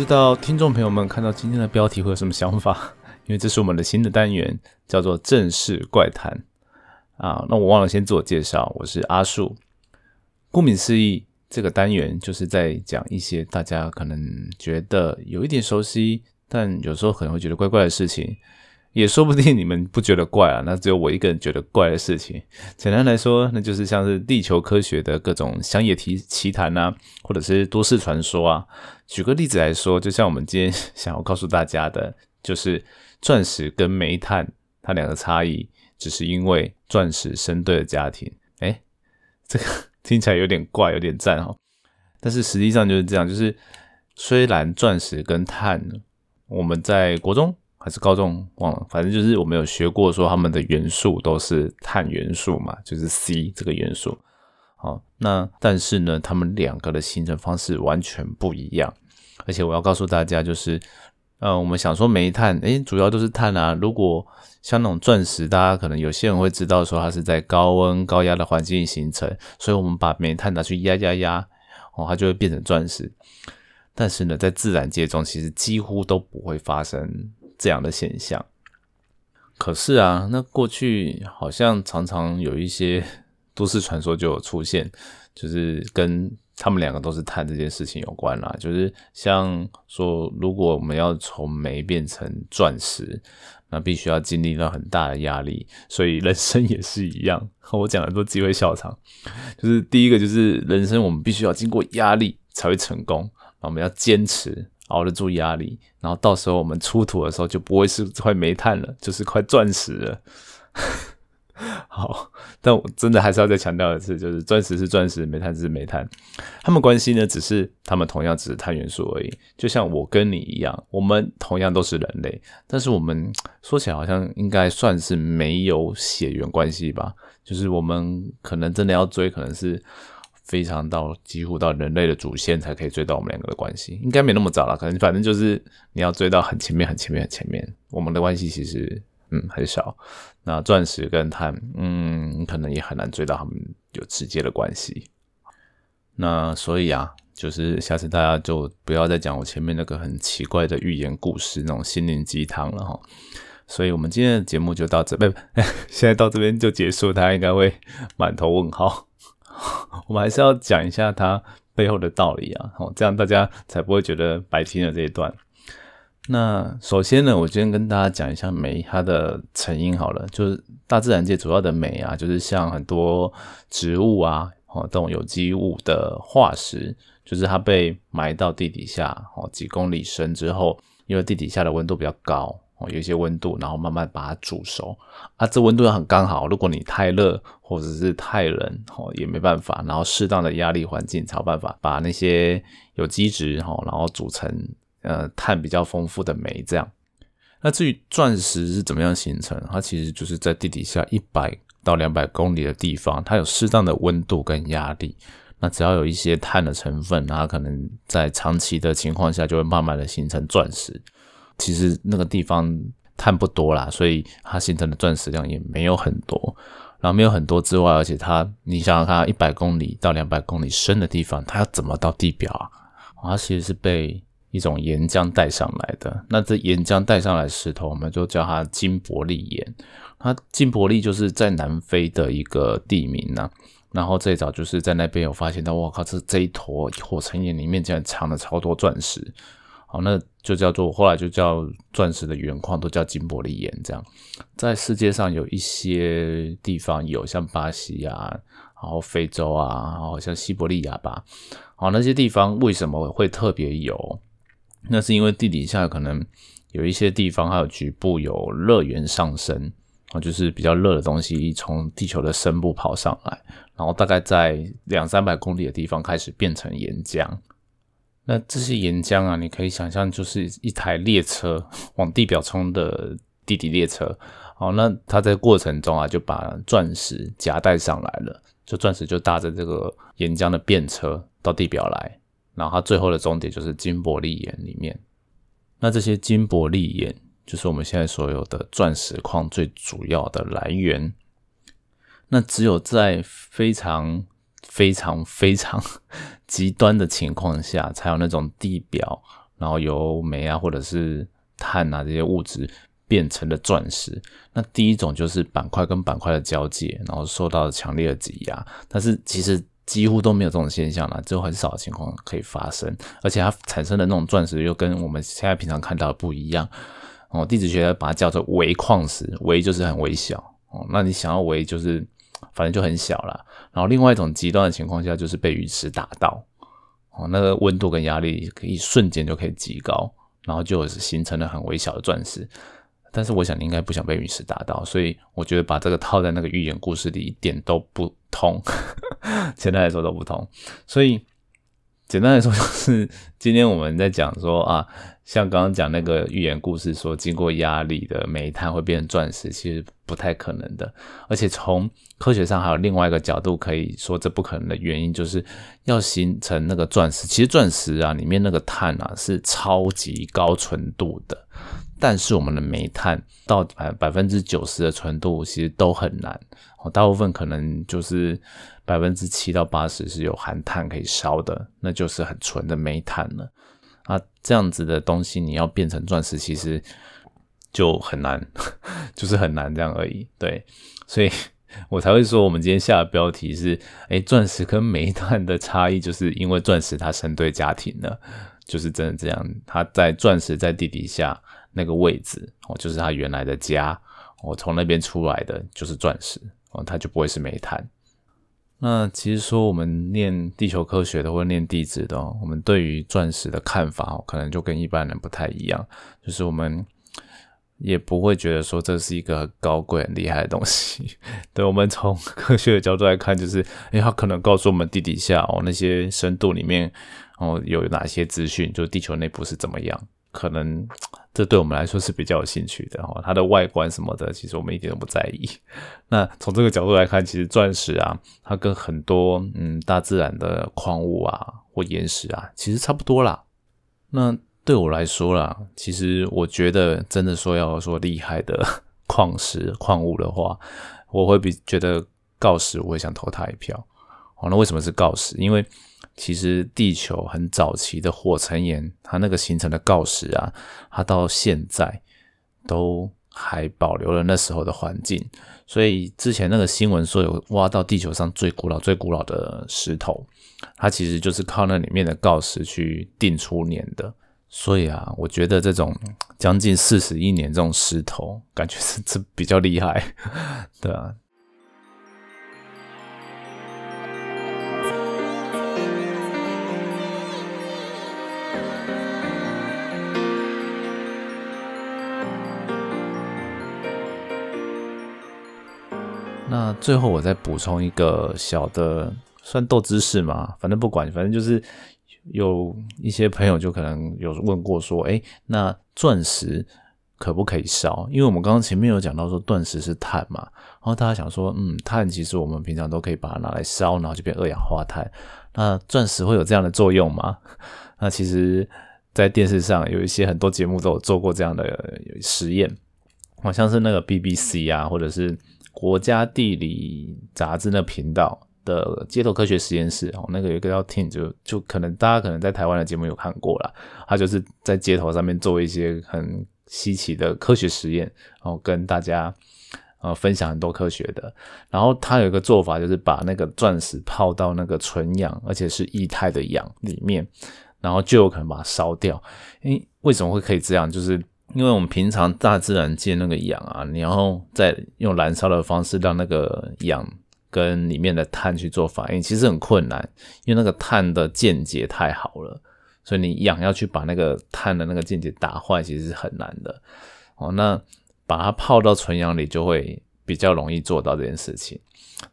不知道听众朋友们看到今天的标题会有什么想法？因为这是我们的新的单元，叫做“正式怪谈”啊。那我忘了先自我介绍，我是阿树。顾名思义，这个单元就是在讲一些大家可能觉得有一点熟悉，但有时候可能会觉得怪怪的事情。也说不定你们不觉得怪啊，那只有我一个人觉得怪的事情。简单来说，那就是像是地球科学的各种乡野奇奇谈啊，或者是都市传说啊。举个例子来说，就像我们今天 想要告诉大家的，就是钻石跟煤炭它两个差异，只是因为钻石生对了家庭。哎，这个 听起来有点怪，有点赞哈。但是实际上就是这样，就是虽然钻石跟碳，我们在国中。还是高中忘了，反正就是我们有学过，说他们的元素都是碳元素嘛，就是 C 这个元素。好，那但是呢，他们两个的形成方式完全不一样。而且我要告诉大家，就是，呃，我们想说煤炭，诶，主要都是碳啊。如果像那种钻石，大家可能有些人会知道说它是在高温高压的环境形成，所以我们把煤炭拿去压压压，哦，它就会变成钻石。但是呢，在自然界中，其实几乎都不会发生。这样的现象，可是啊，那过去好像常常有一些 都市传说就有出现，就是跟他们两个都是碳这件事情有关啦。就是像说，如果我们要从煤变成钻石，那必须要经历了很大的压力，所以人生也是一样。我讲的都机会笑场，就是第一个就是人生，我们必须要经过压力才会成功，我们要坚持。熬得住压力，然后到时候我们出土的时候就不会是块煤炭了，就是块钻石了。好，但我真的还是要再强调一次，就是钻石是钻石，煤炭是煤炭，它们关系呢，只是它们同样只是碳元素而已。就像我跟你一样，我们同样都是人类，但是我们说起来好像应该算是没有血缘关系吧？就是我们可能真的要追，可能是。非常到几乎到人类的祖先才可以追到我们两个的关系，应该没那么早了，可能反正就是你要追到很前面、很前面、很前面，我们的关系其实嗯很少。那钻石跟碳，嗯，可能也很难追到他们有直接的关系。那所以啊，就是下次大家就不要再讲我前面那个很奇怪的寓言故事那种心灵鸡汤了哈。所以我们今天的节目就到这，不，现在到这边就结束，大家应该会满头问号。我们还是要讲一下它背后的道理啊，哦，这样大家才不会觉得白听了这一段。那首先呢，我今天跟大家讲一下煤它的成因好了，就是大自然界主要的煤啊，就是像很多植物啊，哦，这种有机物的化石，就是它被埋到地底下，哦，几公里深之后，因为地底下的温度比较高。有一些温度，然后慢慢把它煮熟啊。这温度要很刚好，如果你太热或者是太冷，哦，也没办法。然后适当的压力环境才有办法把那些有机质，哈，然后组成呃碳比较丰富的煤。这样，那至于钻石是怎么样形成，它其实就是在地底下一百到两百公里的地方，它有适当的温度跟压力。那只要有一些碳的成分，它可能在长期的情况下就会慢慢的形成钻石。其实那个地方碳不多啦，所以它形成的钻石量也没有很多。然后没有很多之外，而且它，你想想看，一百公里到两百公里深的地方，它要怎么到地表啊？它其实是被一种岩浆带上来的。那这岩浆带上来石头，我们就叫它金伯利岩。它金伯利就是在南非的一个地名呐。然后最早就是在那边有发现到，我靠，这这一坨火成岩里面竟然藏了超多钻石。好，那就叫做后来就叫钻石的原矿都叫金伯利岩，这样在世界上有一些地方有，像巴西啊，然后非洲啊，然后像西伯利亚吧，好那些地方为什么会特别有？那是因为地底下可能有一些地方还有局部有热源上升啊，就是比较热的东西从地球的深部跑上来，然后大概在两三百公里的地方开始变成岩浆。那这些岩浆啊，你可以想象就是一台列车往地表冲的地底列车。好，那它在过程中啊，就把钻石夹带上来了，就钻石就搭着这个岩浆的便车到地表来，然后它最后的终点就是金伯利岩里面。那这些金伯利岩就是我们现在所有的钻石矿最主要的来源。那只有在非常非常非常 极端的情况下，才有那种地表然后由煤啊或者是碳啊这些物质变成了钻石。那第一种就是板块跟板块的交界，然后受到强烈的挤压，但是其实几乎都没有这种现象了，只有很少的情况可以发生，而且它产生的那种钻石又跟我们现在平常看到的不一样。哦，地质学家把它叫做微矿石，微就是很微小哦。那你想要微就是反正就很小了。然后另外一种极端的情况下就是被陨石打到，哦，那个温度跟压力可以瞬间就可以极高，然后就形成了很微小的钻石。但是我想你应该不想被陨石打到，所以我觉得把这个套在那个寓言故事里一点都不通，简单来说都不通。所以简单来说就是今天我们在讲说啊。像刚刚讲那个寓言故事说，经过压力的煤炭会变成钻石，其实不太可能的。而且从科学上还有另外一个角度可以说这不可能的原因，就是要形成那个钻石。其实钻石啊里面那个碳啊是超级高纯度的，但是我们的煤炭到百百分之九十的纯度其实都很难。大部分可能就是百分之七到八十是有含碳可以烧的，那就是很纯的煤炭了。啊，这样子的东西你要变成钻石，其实就很难，就是很难这样而已。对，所以 我才会说，我们今天下的标题是：哎，钻石跟煤炭的差异，就是因为钻石它生对家庭了，就是真的这样。它在钻石在地底下那个位置，哦，就是它原来的家，我从那边出来的就是钻石，哦，它就不会是煤炭。那其实说我们念地球科学的或者念地质的，我们对于钻石的看法，可能就跟一般人不太一样。就是我们也不会觉得说这是一个高贵、很厉害的东西。对我们从科学的角度来看，就是哎，它可能告诉我们地底下哦那些深度里面哦有哪些资讯，就地球内部是怎么样。可能这对我们来说是比较有兴趣的哈，它的外观什么的，其实我们一点都不在意。那从这个角度来看，其实钻石啊，它跟很多嗯大自然的矿物啊或岩石啊，其实差不多啦。那对我来说啦，其实我觉得真的说要说厉害的 矿石矿物的话，我会比觉得锆石，我会想投它一票。哦，那为什么是锆石？因为其实地球很早期的火成岩，它那个形成的锆石啊，它到现在都还保留了那时候的环境。所以之前那个新闻说有挖到地球上最古老、最古老的石头，它其实就是靠那里面的锆石去定出年的。所以啊，我觉得这种将近四十亿年这种石头，感觉是这比较厉害，对啊。那最后我再补充一个小的，算斗知识嘛，反正不管，反正就是有一些朋友就可能有问过说，哎，那钻石可不可以烧？因为我们刚刚前面有讲到说，钻石是碳嘛，然后大家想说，嗯，碳其实我们平常都可以把它拿来烧，然后就变二氧化碳。那钻石会有这样的作用吗？那其实，在电视上有一些很多节目都有做过这样的实验，好像是那个 BBC 啊，或者是。国家地理杂志那频道的街头科学实验室哦，那个有一个叫 Tim，就就可能大家可能在台湾的节目有看过了，他就是在街头上面做一些很稀奇的科学实验，然后跟大家呃分享很多科学的。然后他有一个做法，就是把那个钻石泡到那个纯氧，而且是液态的氧里面，然后就有可能把它烧掉。诶，为什么会可以这样？就是因为我们平常大自然界那个氧啊，然后再用燃烧的方式让那个氧跟里面的碳去做反应，其实很困难，因为那个碳的键结太好了，所以你氧要去把那个碳的那个键结打坏，其实是很难的。哦，那把它泡到纯氧里就会比较容易做到这件事情。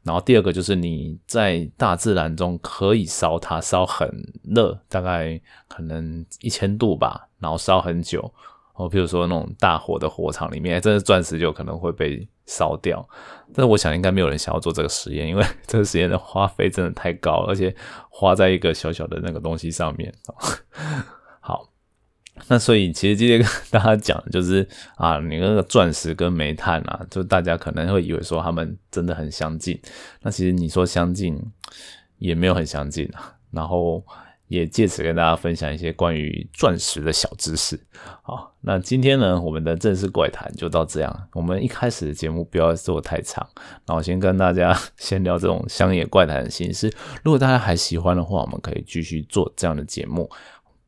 然后第二个就是你在大自然中可以烧它，烧很热，大概可能一千度吧，然后烧很久。哦，比如说那种大火的火场里面，真的钻石就可能会被烧掉。但是我想应该没有人想要做这个实验，因为 这个实验的花费真的太高，而且花在一个小小的那个东西上面。好，那所以其实今天跟大家讲的就是啊，你那个钻石跟煤炭啊，就大家可能会以为说他们真的很相近，那其实你说相近也没有很相近啊。然后也借此跟大家分享一些关于钻石的小知识。好，那今天呢，我们的正式怪谈就到这样。我们一开始的节目不要做太长，那我先跟大家 先聊这种乡野怪谈的形式。如果大家还喜欢的话，我们可以继续做这样的节目。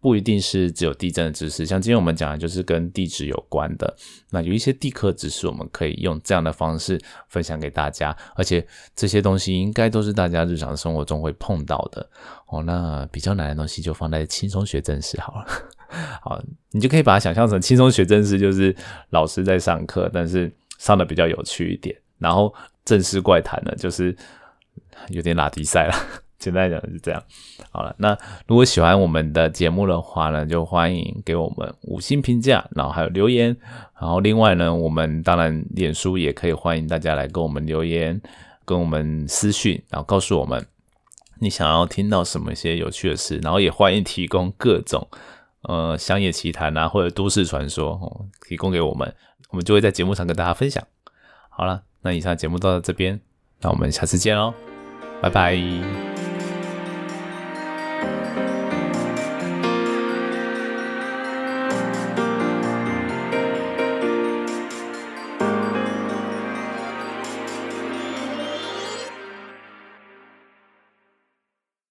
不一定是只有地震的知识，像今天我们讲的就是跟地质有关的。那有一些地科知识，我们可以用这样的方式分享给大家，而且这些东西应该都是大家日常生活中会碰到的哦。那比较难的东西就放在轻松学正式好了。好，你就可以把它想象成轻松学正式，就是老师在上课，但是上的比较有趣一点。然后正式怪谈呢，就是有点拉低赛了。简单讲是这样，好了，那如果喜欢我们的节目的话呢，就欢迎给我们五星评价，然后还有留言，然后另外呢，我们当然脸书也可以欢迎大家来跟我们留言，跟我们私讯，然后告诉我们你想要听到什么一些有趣的事，然后也欢迎提供各种呃乡野奇谈啊或者都市传说哦，提供给我们，我们就会在节目上跟大家分享。好了，那以上节目到这边，那我们下次见喽，拜拜。